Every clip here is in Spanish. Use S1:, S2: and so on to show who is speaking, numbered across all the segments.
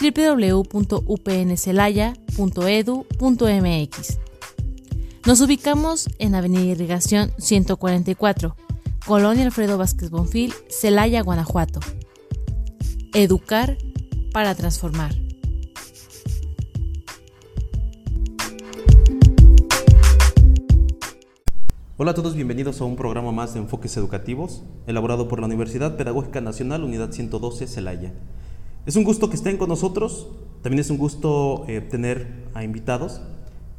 S1: www.upncelaya.edu.mx. Nos ubicamos en Avenida Irrigación 144, Colonia Alfredo Vázquez Bonfil, Celaya, Guanajuato. Educar para transformar.
S2: Hola a todos, bienvenidos a un programa más de Enfoques Educativos, elaborado por la Universidad Pedagógica Nacional, Unidad 112, Celaya. Es un gusto que estén con nosotros, también es un gusto eh, tener a invitados.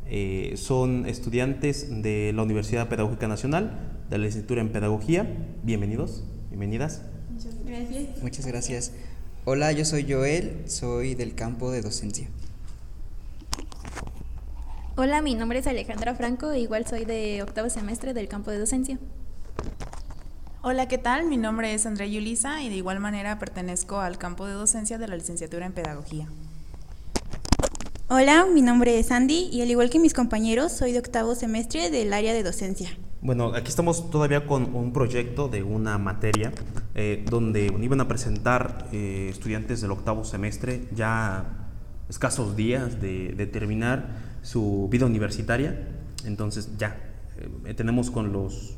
S2: Eh, son estudiantes de la Universidad Pedagógica Nacional, de la licenciatura en Pedagogía. Bienvenidos, bienvenidas.
S3: Muchas gracias. Muchas gracias. Hola, yo soy Joel, soy del campo de docencia.
S4: Hola, mi nombre es Alejandra Franco, e igual soy de octavo semestre del campo de docencia.
S5: Hola, ¿qué tal? Mi nombre es Andrea Yulisa y de igual manera pertenezco al campo de docencia de la licenciatura en Pedagogía.
S6: Hola, mi nombre es Andy y al igual que mis compañeros soy de octavo semestre del área de docencia.
S2: Bueno, aquí estamos todavía con un proyecto de una materia eh, donde iban a presentar eh, estudiantes del octavo semestre ya escasos días de, de terminar su vida universitaria. Entonces ya eh, tenemos con los,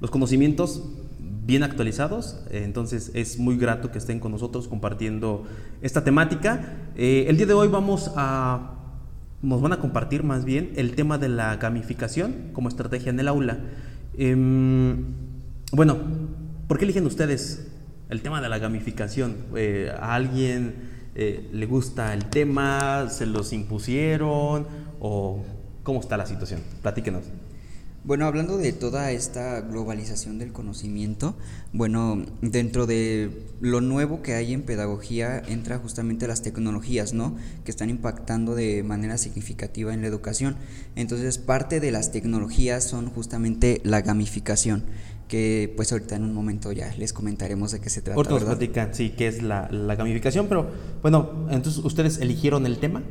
S2: los conocimientos bien actualizados, eh, entonces es muy grato que estén con nosotros compartiendo esta temática. Eh, el día de hoy vamos a, nos van a compartir más bien el tema de la gamificación como estrategia en el aula. Em, bueno, ¿por qué eligen ustedes el tema de la gamificación? ¿A alguien le gusta el tema? ¿Se los impusieron? o cómo está la situación? Platíquenos.
S3: Bueno, hablando de toda esta globalización del conocimiento, bueno, dentro de lo nuevo que hay en pedagogía entra justamente las tecnologías, ¿no? Que están impactando de manera significativa en la educación. Entonces, parte de las tecnologías son justamente la gamificación, que pues ahorita en un momento ya les comentaremos de qué se trata.
S2: Otros platican, sí, qué es la, la gamificación, pero bueno, entonces ustedes eligieron el tema,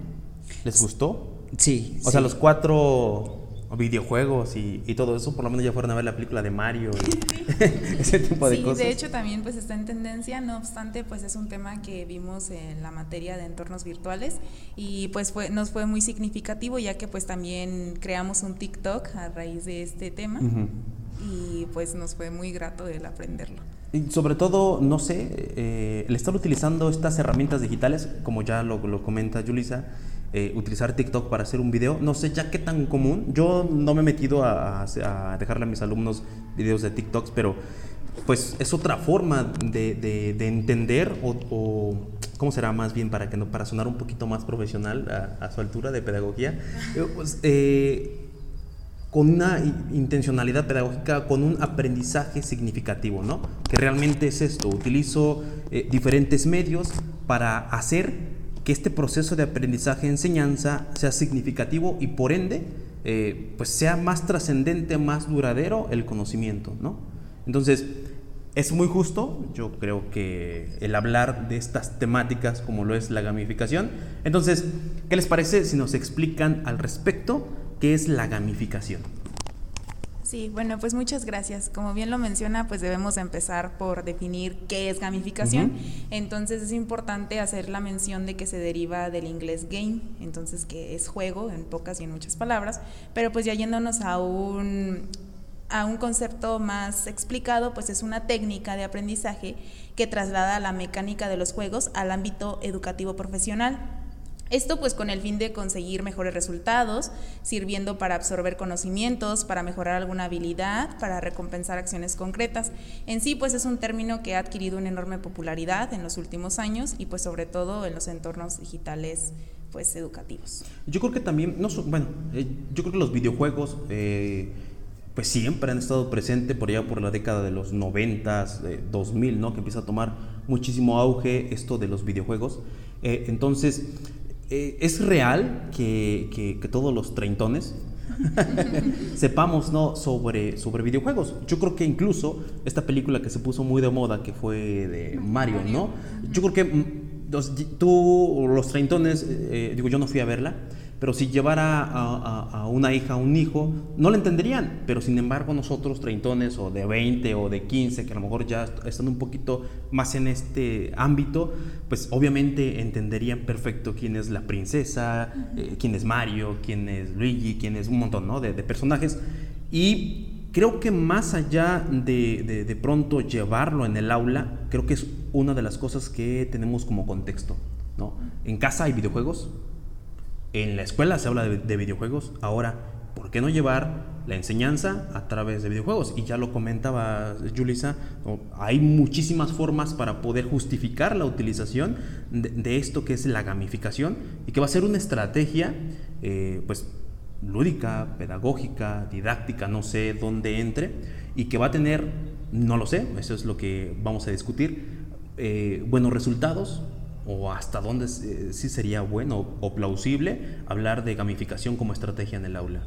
S2: ¿les gustó?
S3: Sí.
S2: O sea, los cuatro videojuegos y, todo eso, por lo menos ya fueron a ver la película de Mario y ese tipo de cosas.
S5: Sí, de hecho también pues está en tendencia, no obstante pues es un tema que vimos en la materia de entornos virtuales y pues fue, nos fue muy significativo ya que pues también creamos un TikTok a raíz de este tema y pues nos fue muy grato el aprenderlo.
S2: Y sobre todo, no sé, eh, el estar utilizando estas herramientas digitales, como ya lo, lo comenta Julisa, eh, utilizar TikTok para hacer un video. No sé ya qué tan común. Yo no me he metido a, dejarle a mis alumnos videos de TikToks, pero pues es otra forma de, de, entender o, cómo será más bien para que no para sonar un poquito más profesional a, su altura de pedagogía eh, pues, eh, con una intencionalidad pedagógica con un aprendizaje significativo no que realmente es esto utilizo diferentes medios para hacer que este proceso de aprendizaje-enseñanza sea significativo y por ende eh, pues sea más trascendente, más duradero el conocimiento, ¿no? Entonces, es muy justo, yo creo que el hablar de estas temáticas como lo es la gamificación. Entonces, ¿qué les parece si nos explican al respecto qué es la gamificación?
S5: Sí, bueno, pues muchas gracias. Como bien lo menciona, pues debemos empezar por definir qué es gamificación. Entonces es importante hacer la mención de que se deriva del inglés game, entonces que es juego en pocas y en muchas palabras, pero pues ya yéndonos a un a un concepto más explicado, pues es una técnica de aprendizaje que traslada la mecánica de los juegos al ámbito educativo profesional esto pues con el fin de conseguir mejores resultados, sirviendo para absorber conocimientos, para mejorar alguna habilidad, para recompensar acciones concretas. En sí pues es un término que ha adquirido una enorme popularidad en los últimos años y pues sobre todo en los entornos digitales pues educativos.
S2: Yo creo que también, no, bueno, eh, yo creo que los videojuegos eh, pues siempre han estado presentes por allá por la década de los 90, 2000, ¿no? Que empieza a tomar muchísimo auge esto de los videojuegos. Eh, entonces, eh, es real que, que- que todos los treintones sepamos ¿no? sobre, sobre videojuegos. Yo creo que incluso esta película que se puso muy de moda, que fue de Mario, ¿no? Yo creo que mm, los- tú, los treintones, eh, digo, yo no fui a verla, pero si llevara a, a- a una hija, a un hijo, no la entenderían. Pero sin embargo, nosotros, treintones, o de 20 o de 15, que a lo mejor ya est- están un poquito más en este ámbito, pues obviamente entenderían perfecto quién es la princesa, eh, quién es Mario, quién es Luigi, quién es un montón ¿no? de, de personajes. Y creo que más allá de, de, de pronto llevarlo en el aula, creo que es una de las cosas que tenemos como contexto. ¿no? En casa hay videojuegos, en la escuela se habla de, de videojuegos. Ahora, ¿por qué no llevar la enseñanza a través de videojuegos? Y ya lo comentaba Julissa, ¿no? hay muchísimas formas para poder justificar la utilización de, de esto que es la gamificación y que va a ser una estrategia, eh, pues lúdica, pedagógica, didáctica, no sé dónde entre, y que va a tener, no lo sé, eso es lo que vamos a discutir, eh, buenos resultados, o hasta dónde eh, sí sería bueno o plausible hablar de gamificación como estrategia en el aula.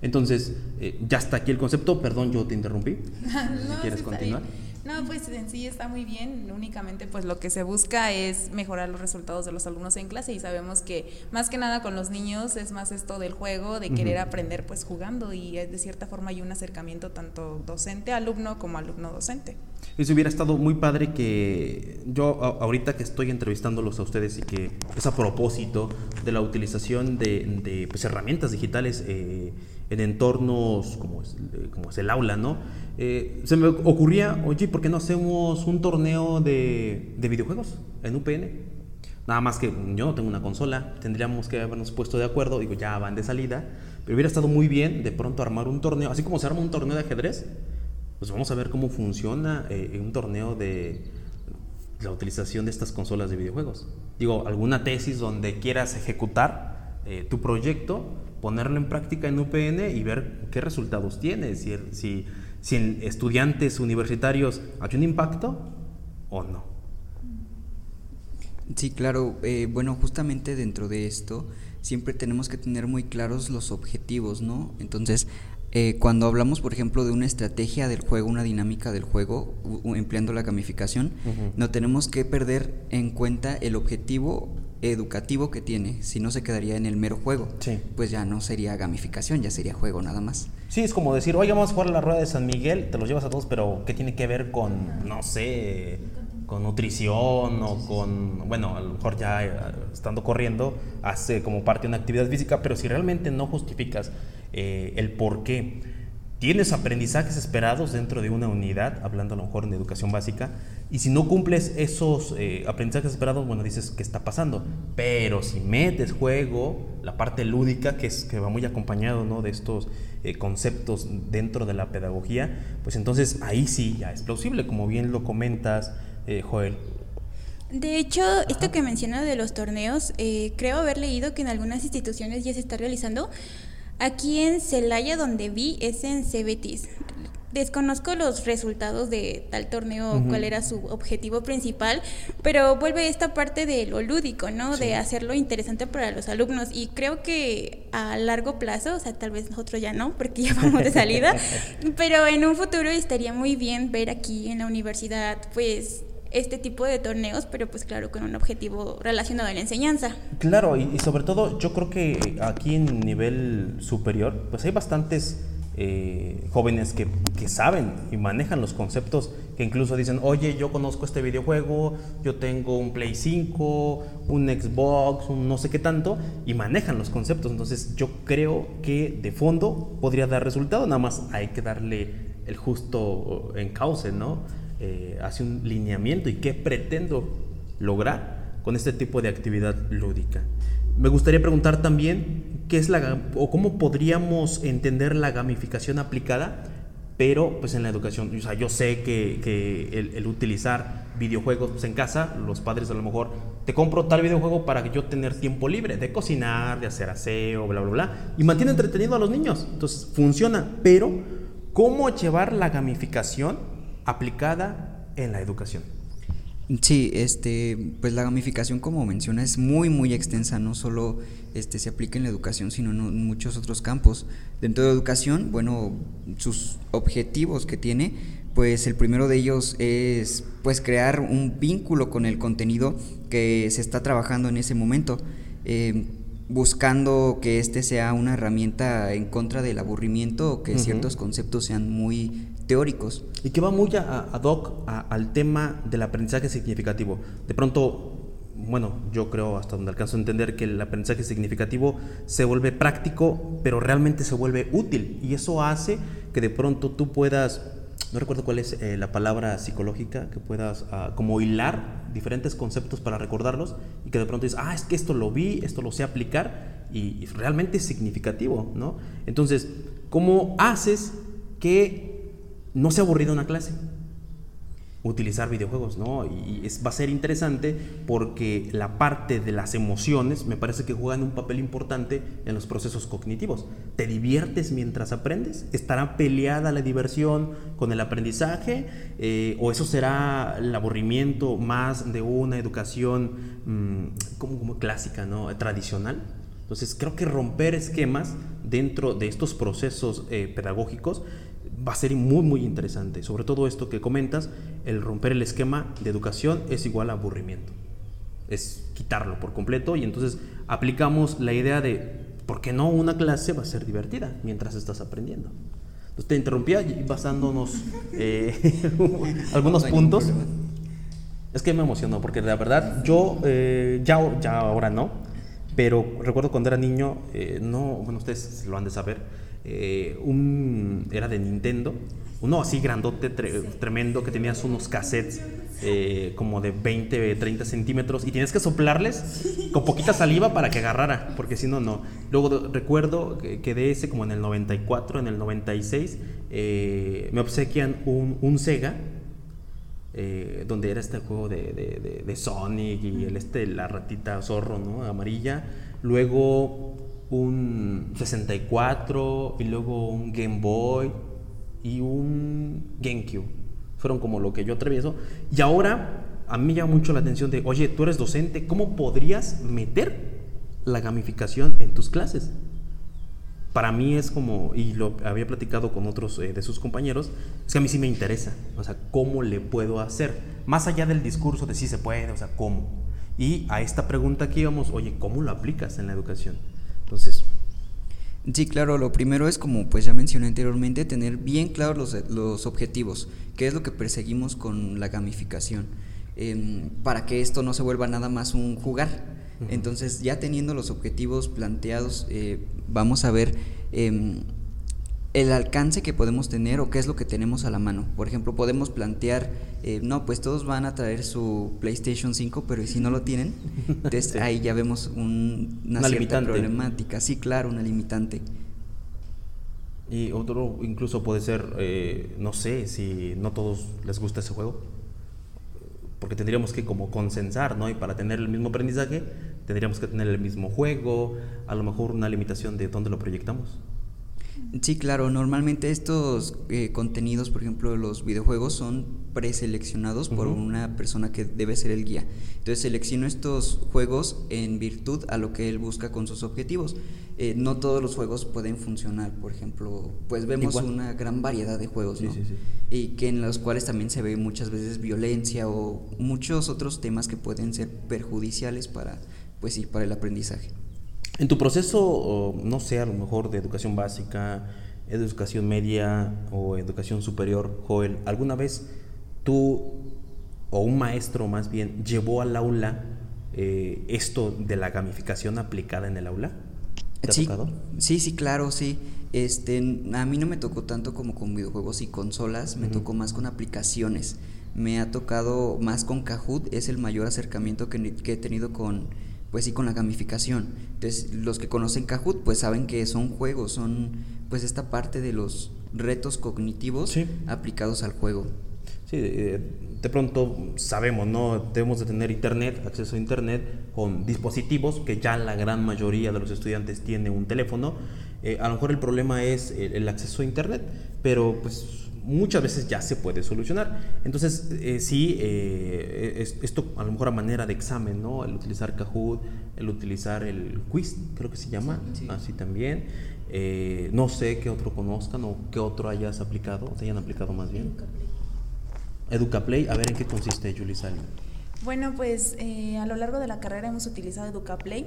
S2: Entonces, eh, ya está aquí el concepto, perdón, yo te interrumpí. si
S5: No,
S2: quieres
S5: sí está
S2: continuar.
S5: No, pues en sí está muy bien. Únicamente, pues lo que se busca es mejorar los resultados de los alumnos en clase y sabemos que más que nada con los niños es más esto del juego, de querer aprender pues jugando y eh, de cierta forma hay un acercamiento tanto docente-alumno como alumno-docente.
S2: Eso hubiera estado muy padre que yo ahorita que estoy entrevistándolos a ustedes y que es a propósito de la utilización de, de, pues, herramientas digitales eh, en entornos como es, eh, como es el aula, ¿no? Eh, se me ocurría, oye, ¿por qué no hacemos un torneo de, de videojuegos en UPN? Nada más que yo no tengo una consola, tendríamos que habernos puesto de acuerdo, digo, ya van de salida, pero hubiera estado muy bien de pronto armar un torneo, así como se arma un torneo de ajedrez, pues vamos a ver cómo funciona eh, un torneo de la utilización de estas consolas de videojuegos. Digo, alguna tesis donde quieras ejecutar eh, tu proyecto, ponerlo en práctica en UPN y ver qué resultados tiene, si, si, si en estudiantes universitarios hay un impacto o no.
S3: Sí, claro. eh, bueno, justamente dentro de esto siempre tenemos que tener muy claros los objetivos, ¿no? Entonces, eh, cuando hablamos, por ejemplo, de una estrategia del juego, una dinámica del juego, empleando la gamificación, no tenemos que perder en cuenta el objetivo educativo que tiene, si no se quedaría en el mero juego,
S2: Sí.
S3: pues ya no sería gamificación, ya sería juego nada más.
S2: Sí, es como decir, oye, vamos a jugar a la rueda de San Miguel, te los llevas a todos, pero ¿qué tiene que ver con, no sé, con nutrición o con, bueno, a lo mejor ya eh, estando corriendo, hace como parte de una actividad física, pero si realmente no justificas eh, el por qué, tienes aprendizajes esperados dentro de una unidad, hablando a lo mejor en educación básica, y si no cumples esos eh, aprendizajes esperados, bueno, dices, ¿qué está pasando? Pero si metes juego, la parte lúdica, que, es, que va muy acompañado ¿no? de estos eh, conceptos dentro de la pedagogía, pues entonces ahí sí ya es plausible, como bien lo comentas, eh, Joel.
S6: De hecho, esto que menciona de los torneos, eh, creo haber leído que en algunas instituciones ya se está realizando. Aquí en Celaya, donde vi, es en Cebetis. Desconozco los resultados de tal torneo, cuál era su objetivo principal, pero vuelve esta parte de lo lúdico, ¿no?
S2: Sí.
S6: De hacerlo interesante para los alumnos. Y creo que a largo plazo, o sea, tal vez nosotros ya no, porque ya vamos de salida, pero en un futuro estaría muy bien ver aquí en la universidad, pues, este tipo de torneos, pero pues claro, con un objetivo relacionado a la enseñanza.
S2: Claro, y, sobre todo yo creo que aquí en nivel superior, pues hay bastantes eh, jóvenes que, que saben y manejan los conceptos, que incluso dicen, oye, yo conozco este videojuego, yo tengo un Play 5, un Xbox, un no sé qué tanto, y manejan los conceptos. Entonces yo creo que de fondo podría dar resultado, nada más hay que darle el justo encauce, ¿no? Eh, hace un lineamiento y qué pretendo lograr con este tipo de actividad lúdica. Me gustaría preguntar también qué es la o cómo podríamos entender la gamificación aplicada, pero pues en la educación. O sea, yo sé que, que el, el utilizar videojuegos pues, en casa, los padres a lo mejor te compro tal videojuego para que yo tener tiempo libre de cocinar, de hacer aseo, bla, bla, bla, y mantiene entretenido a los niños. Entonces funciona, pero ¿cómo llevar la gamificación aplicada en la educación?
S3: Sí, este, pues la gamificación, como menciona, es muy, muy extensa, no solo este, se aplica en la educación, sino en muchos otros campos. Dentro de educación, bueno, sus objetivos que tiene, pues el primero de ellos es pues crear un vínculo con el contenido que se está trabajando en ese momento, eh, buscando que este sea una herramienta en contra del aburrimiento o que ciertos conceptos sean muy teóricos.
S2: Y que va muy ad hoc al tema del aprendizaje significativo. De pronto, bueno, yo creo hasta donde alcanzo a entender que el aprendizaje significativo se vuelve práctico, pero realmente se vuelve útil. Y eso hace que de pronto tú puedas, no recuerdo cuál es eh, la palabra psicológica, que puedas ah, como hilar diferentes conceptos para recordarlos y que de pronto dices, ah, es que esto lo vi, esto lo sé aplicar y, y realmente es significativo, ¿no? Entonces, ¿cómo haces que no se ha aburrido una clase utilizar videojuegos, ¿no? Y es, va a ser interesante porque la parte de las emociones me parece que juegan un papel importante en los procesos cognitivos. ¿Te diviertes mientras aprendes? ¿Estará peleada la diversión con el aprendizaje? Eh, ¿O eso será el aburrimiento más de una educación mm, como, clásica, ¿no? Tradicional. Entonces creo que romper esquemas dentro de estos procesos eh, pedagógicos va a ser muy, muy interesante. Sobre todo esto que comentas, el romper el esquema de educación es igual a aburrimiento. Es quitarlo por completo y entonces aplicamos la idea de, ¿por qué no una clase va a ser divertida mientras estás aprendiendo? Entonces te interrumpía basándonos eh, algunos puntos. Es que me emocionó porque la verdad yo eh, ya, ya ahora no, pero recuerdo cuando era niño, eh, no, bueno, ustedes lo han de saber, eh, un, era de Nintendo, uno así grandote, tremendo, que tenías unos cassettes eh, como de 20, 30 centímetros y tienes que soplarles con poquita saliva para que agarrara, porque si no, no. Luego recuerdo que, de ese, como en el 94, en el 96, eh, me obsequian un, Sega. donde era este juego de, de, de, Sonic y el este, la ratita zorro, ¿no? Amarilla. Luego un 64 y luego un Game Boy y un GameCube. Fueron como lo que yo atravieso. Y ahora a mí me llama mucho la atención de, oye, tú eres docente, ¿cómo podrías meter la gamificación en tus clases? Para mí es como, y lo había platicado con otros eh, de sus compañeros, es que a mí sí me interesa, o sea, ¿cómo le puedo hacer? Más allá del discurso de si se puede, o sea, ¿cómo? Y a esta pregunta que íbamos, oye, ¿cómo lo aplicas en la educación? Entonces...
S3: Sí, claro, lo primero es como pues ya mencioné anteriormente, tener bien claros los, los objetivos, qué es lo que perseguimos con la gamificación, em, para que esto no se vuelva nada más un jugar. Entonces, ya teniendo los objetivos planteados, eh, vamos a ver em, el alcance que podemos tener o qué es lo que tenemos a la mano. Por ejemplo, podemos plantear, eh, no, pues todos van a traer su PlayStation 5, pero si no lo tienen? Entonces ahí ya vemos una, cierta problemática. Sí, claro, una limitante.
S2: Y otro incluso puede ser, eh, no sé, si no todos les gusta ese juego, porque tendríamos que como consensar, ¿no? Y para tener el mismo aprendizaje, tendríamos que tener el mismo juego, a lo mejor una limitación de dónde lo proyectamos.
S3: Sí, claro, normalmente estos eh, contenidos, por ejemplo, los videojuegos son preseleccionados por una persona que debe ser el guía. Entonces selecciono estos juegos en virtud a lo que él busca con sus objetivos. Eh, no todos los juegos pueden funcionar, por ejemplo, pues vemos una gran variedad de juegos, ¿no? Y que en los cuales también se ve muchas veces violencia o muchos otros temas que pueden ser perjudiciales para, pues sí, para el aprendizaje.
S2: En tu proceso, no sé, a lo mejor de educación básica, educación media o educación superior, Joel, ¿alguna vez tú o un maestro más bien llevó al aula eh, esto de la gamificación aplicada en el aula?
S3: ¿Te sí, tocado? sí, sí, claro, sí. Este, a mí no me tocó tanto como con videojuegos y consolas, me tocó más con aplicaciones. Me ha tocado más con Kahoot, es el mayor acercamiento que he tenido con, pues sí con la gamificación. Entonces, los que conocen Kahoot pues saben que son juegos, son pues esta parte de los retos cognitivos aplicados al juego.
S2: Sí, de, pronto sabemos, ¿no? Debemos de tener internet, acceso a internet con dispositivos, que ya la gran mayoría de los estudiantes tiene un teléfono. Eh, a lo mejor el problema es el, acceso a internet, pero pues muchas veces ya se puede solucionar. Entonces, eh, sí, eh, esto a lo mejor a manera de examen, ¿no? El utilizar Kahoot, el utilizar el quiz, creo que se llama, así también. Eh, no sé qué otro conozcan o qué otro hayas aplicado, o te hayan aplicado más bien. Educaplay, a ver en qué consiste, Julie Sally.
S5: Bueno, pues a lo largo de la carrera hemos utilizado Educaplay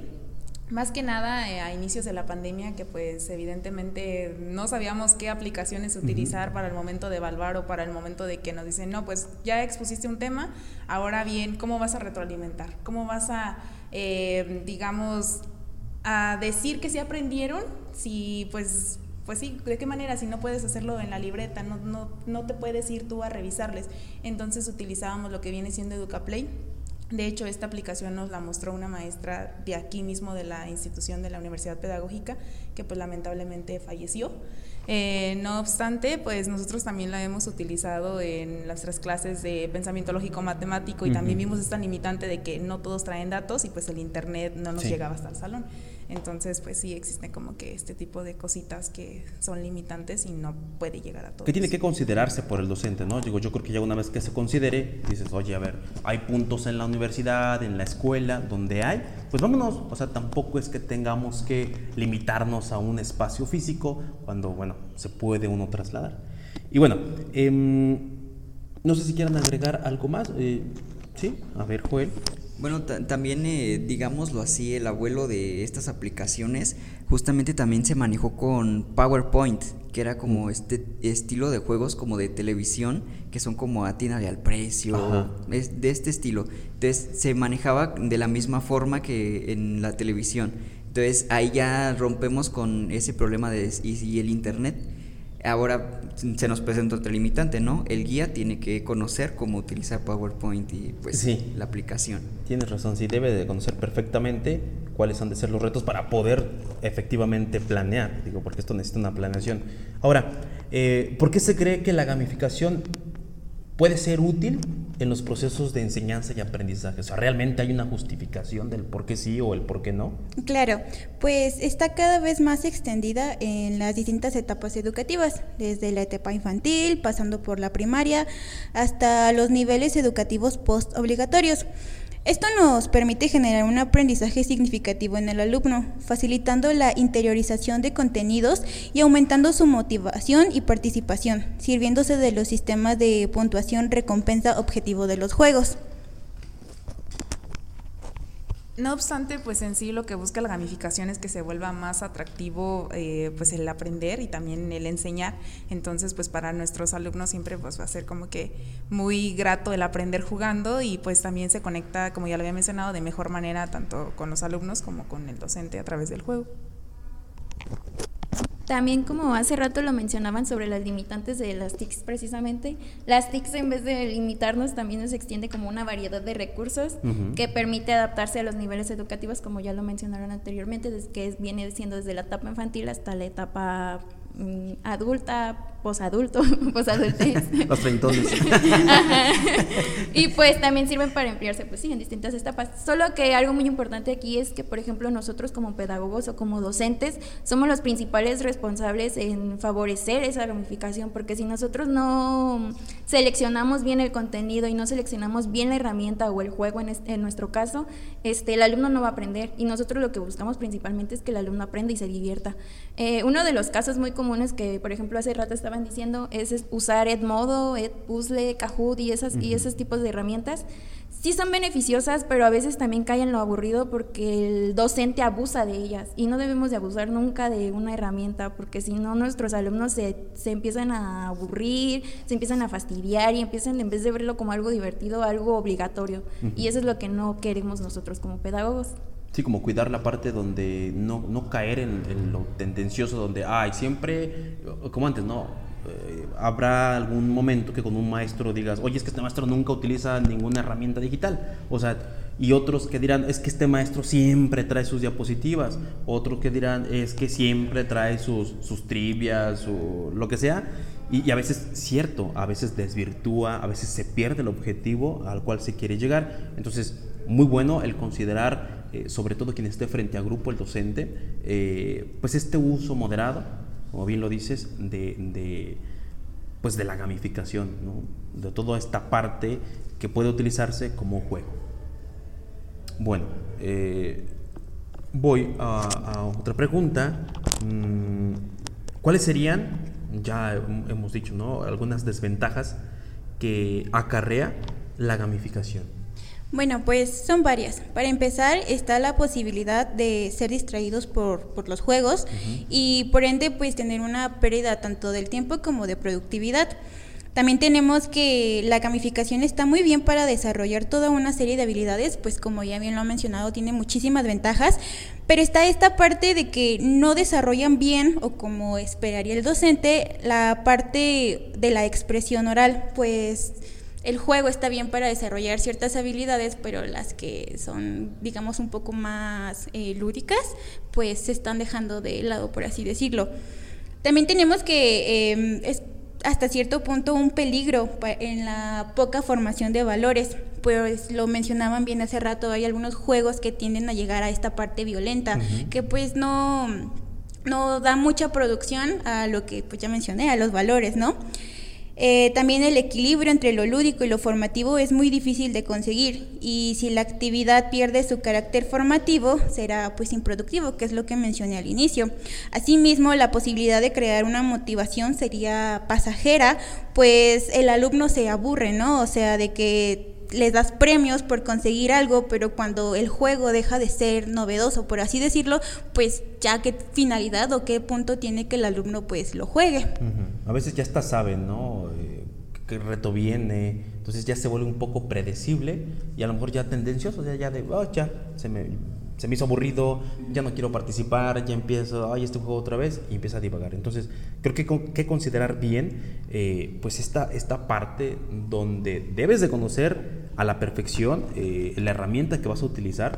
S5: más que nada eh, a inicios de la pandemia, que pues evidentemente no sabíamos qué aplicaciones utilizar para el momento de evaluar o para el momento de que nos dicen, no, pues ya expusiste un tema, ahora bien, ¿cómo vas a retroalimentar? ¿Cómo vas a, eh, digamos, a decir que sí aprendieron? Si pues pues sí, ¿de qué manera? Si no puedes hacerlo en la libreta, no, no, no te puedes ir tú a revisarles. Entonces utilizábamos lo que viene siendo EducaPlay de hecho, esta aplicación nos la mostró una maestra de aquí mismo de la institución de la Universidad Pedagógica, que pues lamentablemente falleció. Eh, no obstante, pues nosotros también la hemos utilizado en nuestras clases de pensamiento lógico matemático y también vimos esta limitante de que no todos traen datos y pues el internet no nos llegaba hasta el salón. Entonces, pues sí existe como que este tipo de cositas que son limitantes y no puede llegar a todos.
S2: ¿Qué tiene que considerarse por el docente, no? Digo, yo creo que ya una vez que se considere, dices, oye, a ver, hay puntos en la universidad, en la escuela, donde hay, pues vámonos. O sea, tampoco es que tengamos que limitarnos a un espacio físico cuando, bueno, se puede uno trasladar. Y bueno, em, no sé si quieran agregar algo más. Eh, sí, a ver, Joel.
S3: Bueno, también, eh, digámoslo así, el abuelo de estas aplicaciones justamente también se manejó con PowerPoint, que era como este estilo de juegos como de televisión, que son como atínale al precio, es de este estilo. Entonces se manejaba de la misma forma que en la televisión. Entonces ahí ya rompemos con ese problema de y el internet Ahora se nos presenta otro limitante, ¿no? El guía tiene que conocer cómo utilizar PowerPoint y pues la aplicación.
S2: Tienes razón, sí debe de conocer perfectamente cuáles han de ser los retos para poder efectivamente planear, digo, porque esto necesita una planeación. Ahora, eh, ¿por qué se cree que la gamificación puede ser útil en los procesos de enseñanza y aprendizaje? O sea, ¿realmente hay una justificación del por qué sí o el por qué no?
S6: Claro, pues está cada vez más extendida en las distintas etapas educativas, desde la etapa infantil, pasando por la primaria, hasta los niveles educativos post obligatorios. Esto nos permite generar un aprendizaje significativo en el alumno, facilitando la interiorización de contenidos y aumentando su motivación y participación, sirviéndose de los sistemas de puntuación recompensa objetivo de los juegos.
S5: No obstante, pues en sí lo que busca la gamificación es que se vuelva más atractivo eh, pues el aprender y también el enseñar. Entonces, pues para nuestros alumnos siempre pues va a ser como que muy grato el aprender jugando y pues también se conecta, como ya lo había mencionado, de mejor manera tanto con los alumnos como con el docente a través del juego.
S4: También como hace rato lo mencionaban sobre las limitantes de las TICs precisamente, las TICs en vez de limitarnos también nos extiende como una variedad de recursos que permite adaptarse a los niveles educativos como ya lo mencionaron anteriormente, que viene siendo desde la etapa infantil hasta la etapa mm, adulta, posadulto, posadultez.
S2: Los treintones.
S4: y pues también sirven para emplearse, pues sí, en distintas etapas. Solo que algo muy importante aquí es que, por ejemplo, nosotros como pedagogos o como docentes somos los principales responsables en favorecer esa gamificación, porque si nosotros no seleccionamos bien el contenido y no seleccionamos bien la herramienta o el juego en, en nuestro caso, este, el alumno no va a aprender y nosotros lo que buscamos principalmente es que el alumno aprenda y se divierta. Eh, uno de los casos muy comunes que, por ejemplo, hace rato estaba diciendo es, usar Edmodo, Edpuzzle, Kahoot y, esas, y esos tipos de herramientas. Sí son beneficiosas, pero a veces también caen en lo aburrido porque el docente abusa de ellas y no debemos de abusar nunca de una herramienta porque si no nuestros alumnos se, se empiezan a aburrir, se empiezan a fastidiar y empiezan en vez de verlo como algo divertido, algo obligatorio. Y eso es lo que no queremos nosotros como pedagogos.
S2: Sí, como cuidar la parte donde no, no caer en, en, lo tendencioso, donde, ay, siempre, como antes, no, eh, habrá algún momento que con un maestro digas, oye, es que este maestro nunca utiliza ninguna herramienta digital. O sea, y otros que dirán, es que este maestro siempre trae sus diapositivas. Otros que dirán, es que siempre trae sus, sus trivias o lo que sea. Y, a veces, cierto, a veces desvirtúa, a veces se pierde el objetivo al cual se quiere llegar. Entonces, muy bueno el considerar, eh, sobre todo quien esté frente a grupo, el docente, eh, pues este uso moderado como bien lo dices, de, pues de la gamificación, de toda esta parte que puede utilizarse como juego. Bueno, eh, voy a, otra pregunta. Mm, ¿Cuáles serían, ya hemos dicho, ¿no? algunas desventajas que acarrea la gamificación?
S6: Bueno, pues son varias. Para empezar, está la posibilidad de ser distraídos por, los juegos y por ende, pues tener una pérdida tanto del tiempo como de productividad. También tenemos que la gamificación está muy bien para desarrollar toda una serie de habilidades, pues como ya bien lo ha mencionado, tiene muchísimas ventajas, pero está esta parte de que no desarrollan bien o como esperaría el docente la parte de la expresión oral, pues el juego está bien para desarrollar ciertas habilidades, pero las que son, digamos, un poco más eh, lúdicas, pues se están dejando de lado, por así decirlo. También tenemos que em, hasta cierto punto un peligro en la poca formación de valores. Pues lo mencionaban bien hace rato, hay algunos juegos que tienden a llegar a esta parte violenta, que pues no, no da mucha producción a lo que pues ya mencioné, a los valores, ¿no? Eh, también el equilibrio entre lo lúdico y lo formativo es muy difícil de conseguir y si la actividad pierde su carácter formativo será pues improductivo, que es lo que mencioné al inicio. Asimismo, la posibilidad de crear una motivación sería pasajera, pues el alumno se aburre, ¿no? O sea, de que les das premios por conseguir algo, pero cuando el juego deja de ser novedoso, por así decirlo, pues ya qué finalidad o qué punto tiene que el alumno pues lo juegue.
S2: A veces ya hasta saben, ¿no? Eh, qué reto viene, entonces ya se vuelve un poco predecible y a lo mejor ya tendencioso, ya, ya de, oh, ya, se me, se me hizo aburrido, ya no quiero participar, ya empiezo, ay, este juego otra vez, y empieza a divagar. Entonces, creo que que considerar bien, eh, pues, esta, esta parte donde debes de conocer a la perfección eh, la herramienta que vas a utilizar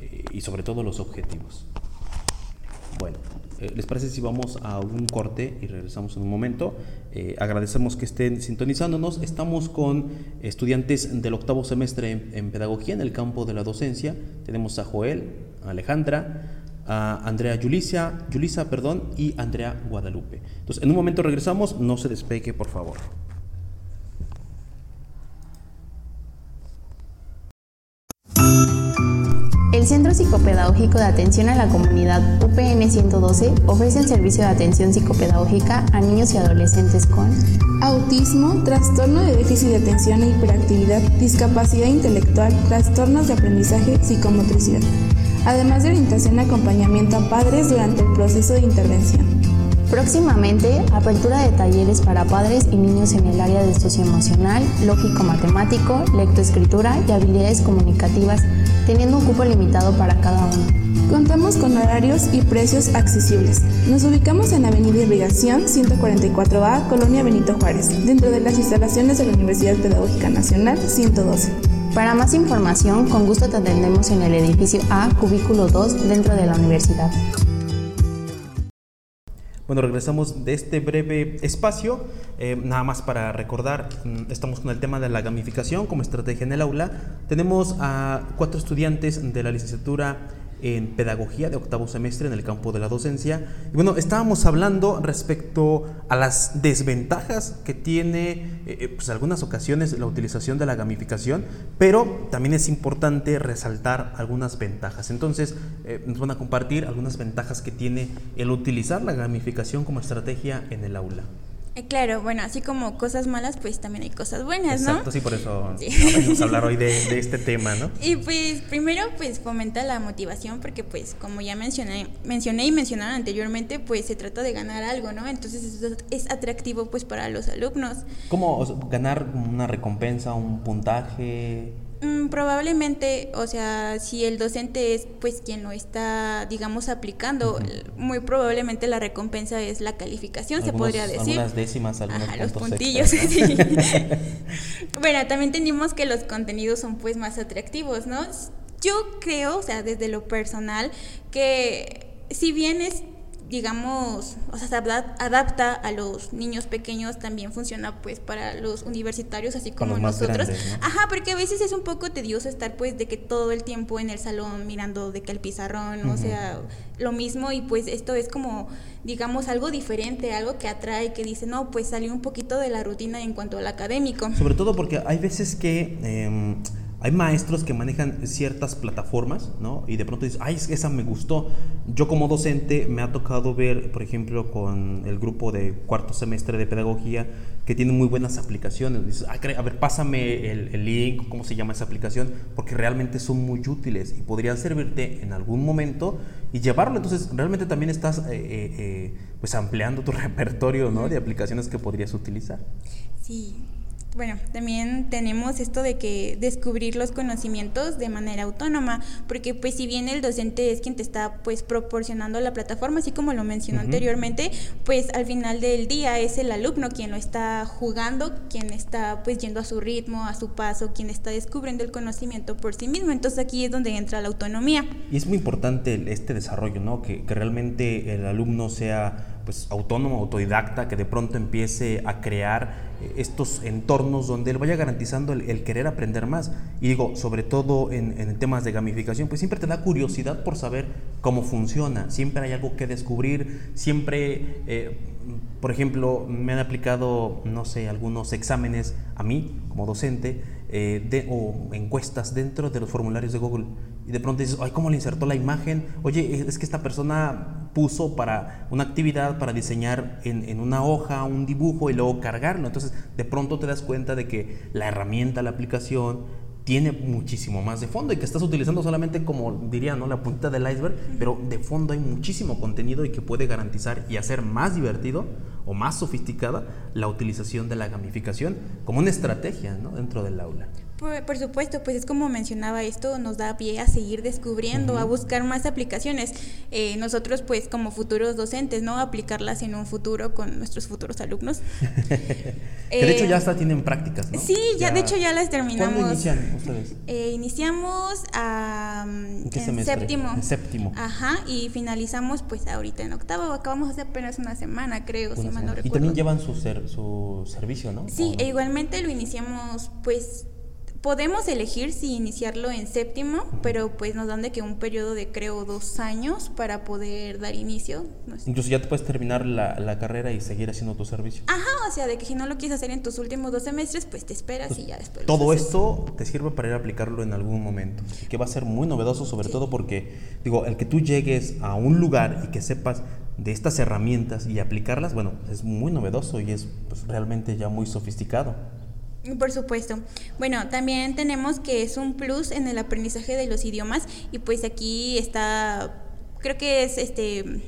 S2: eh, y sobre todo los objetivos. Bueno, eh, ¿les parece si vamos a un corte y regresamos en un momento? agradecemos que estén sintonizándonos. Estamos con estudiantes del octavo semestre en, pedagogía en el campo de la docencia. Tenemos a Joel, a Alejandra, a Andrea Yulisa, Yulisa perdón, y Andrea Guadalupe. Entonces, en un momento regresamos, no se despegue, por favor.
S7: El Centro Psicopedagógico de Atención a la Comunidad UPN 112 ofrece el servicio de atención psicopedagógica a niños y adolescentes con
S8: autismo, trastorno de déficit de atención e hiperactividad, discapacidad intelectual, trastornos de aprendizaje, psicomotricidad, además de orientación y acompañamiento a padres durante el proceso de intervención.
S7: Próximamente, apertura de talleres para padres y niños en el área de socioemocional, lógico-matemático, lectoescritura y habilidades comunicativas, teniendo un cupo limitado para cada uno.
S8: Contamos con horarios y precios accesibles. Nos ubicamos en Avenida Irrigación 144A, Colonia Benito Juárez, dentro de las instalaciones de la Universidad Pedagógica Nacional 112.
S7: Para más información, con gusto te atendemos en el edificio A, cubículo 2, dentro de la universidad.
S2: Bueno, regresamos de este breve espacio. Eh, nada más para recordar, mm, estamos con el tema de la gamificación como estrategia en el aula. Tenemos a cuatro estudiantes de la licenciatura en pedagogía de octavo semestre en el campo de la docencia. Y bueno, estábamos hablando respecto a las desventajas que tiene, eh, eh, pues algunas ocasiones la utilización de la gamificación, pero también es importante resaltar algunas ventajas. Entonces, eh, nos van a compartir algunas ventajas que tiene el utilizar la gamificación como estrategia en el aula.
S6: Eh, claro, bueno, así como cosas malas, pues también hay cosas buenas, ¿no?
S2: Exacto, sí, por eso vamos a hablar hoy de, este tema, ¿no?
S6: Y pues primero, pues fomenta la motivación, porque pues como ya mencioné, mencioné y mencionaron anteriormente, pues se trata de ganar algo, ¿no? Entonces eso es atractivo pues para los alumnos.
S2: ¿Cómo ganar una recompensa, un puntaje?
S6: Mm, probablemente, o sea, si el docente es pues quien lo está, digamos, aplicando, muy probablemente la recompensa es la calificación, se podría decir.
S2: Algunas décimas, algunos
S6: Ajá, los puntillos. bueno, también tenemos que los contenidos son pues más atractivos, ¿no? Yo creo, o sea, desde lo personal, que si bien es digamos, o sea, se adapta a los niños pequeños, también funciona pues para los universitarios, así como nosotros. Ajá, porque a veces es un poco tedioso estar pues de que todo el tiempo en el salón mirando de que el pizarrón, o sea, lo mismo y pues esto es como, digamos, algo diferente, algo que atrae, que dice, no, pues salió un poquito de la rutina en cuanto al académico.
S2: Sobre todo porque hay veces que... Em, hay maestros que manejan ciertas plataformas, ¿no? Y de pronto dices, ay, esa me gustó. Yo como docente me ha tocado ver, por ejemplo, con el grupo de cuarto semestre de pedagogía, que tienen muy buenas aplicaciones. Dices, a ver, pásame el, link, cómo se llama esa aplicación, porque realmente son muy útiles y podrían servirte en algún momento y llevarlo. Entonces, realmente también estás eh, eh, eh, pues ampliando tu repertorio, ¿no? De aplicaciones que podrías utilizar.
S6: Sí, bueno, también tenemos esto de que descubrir los conocimientos de manera autónoma, porque pues si bien el docente es quien te está pues proporcionando la plataforma, así como lo mencionó anteriormente, pues al final del día es el alumno quien lo está jugando, quien está pues yendo a su ritmo, a su paso, quien está descubriendo el conocimiento por sí mismo. Entonces aquí es donde entra la autonomía.
S2: Y es muy importante este desarrollo, ¿no? Que, que realmente el alumno sea pues autónomo, autodidacta, que de pronto empiece a crear eh, estos entornos donde él vaya garantizando el, querer aprender más. Y digo, sobre todo en, temas de gamificación, pues siempre te da curiosidad por saber cómo funciona, siempre hay algo que descubrir, siempre, eh, por ejemplo, me han aplicado, no sé, algunos exámenes a mí como docente eh, de, o encuestas dentro de los formularios de Google y de pronto dices, ay, ¿cómo le insertó la imagen? Oye, es que esta persona puso para una actividad, para diseñar en, en, una hoja un dibujo y luego cargarlo. Entonces, de pronto te das cuenta de que la herramienta, la aplicación, tiene muchísimo más de fondo y que estás utilizando solamente como diría, ¿no? La puntita del iceberg, pero de fondo hay muchísimo contenido y que puede garantizar y hacer más divertido o más sofisticada la utilización de la gamificación como una estrategia ¿no? dentro del aula.
S6: Por, supuesto, pues es como mencionaba, esto nos da pie a seguir descubriendo, a buscar más aplicaciones. Eh, nosotros, pues como futuros docentes, ¿no? Aplicarlas en un futuro con nuestros futuros alumnos.
S2: que de hecho ya hasta tienen prácticas, ¿no?
S6: Sí, ya, de hecho ya las terminamos.
S2: ¿Cuándo inician ustedes?
S6: Eh, iniciamos ¿En, séptimo.
S2: En séptimo.
S6: Ajá, y finalizamos pues ahorita en octavo. Acabamos hace apenas una semana, creo, si mal no recuerdo.
S2: Y también llevan su, su servicio, ¿no?
S6: Sí, e igualmente lo iniciamos pues Podemos elegir si iniciarlo en séptimo, pero pues nos dan de que un periodo de creo dos años para poder dar inicio.
S2: Incluso ya te puedes terminar la, carrera y seguir haciendo tu servicio.
S6: Ajá, o sea, de que si no lo quieres hacer en tus últimos dos semestres, pues te esperas y ya después.
S2: Todo esto te sirve para ir a aplicarlo en algún momento, y que va a ser muy novedoso, sobre todo porque, digo, el que tú llegues a un lugar y que sepas de estas herramientas y aplicarlas, bueno, es muy novedoso y es pues, realmente ya muy sofisticado.
S6: Por supuesto. Bueno, también tenemos que es un plus en el aprendizaje de los idiomas y pues aquí está, creo que es este...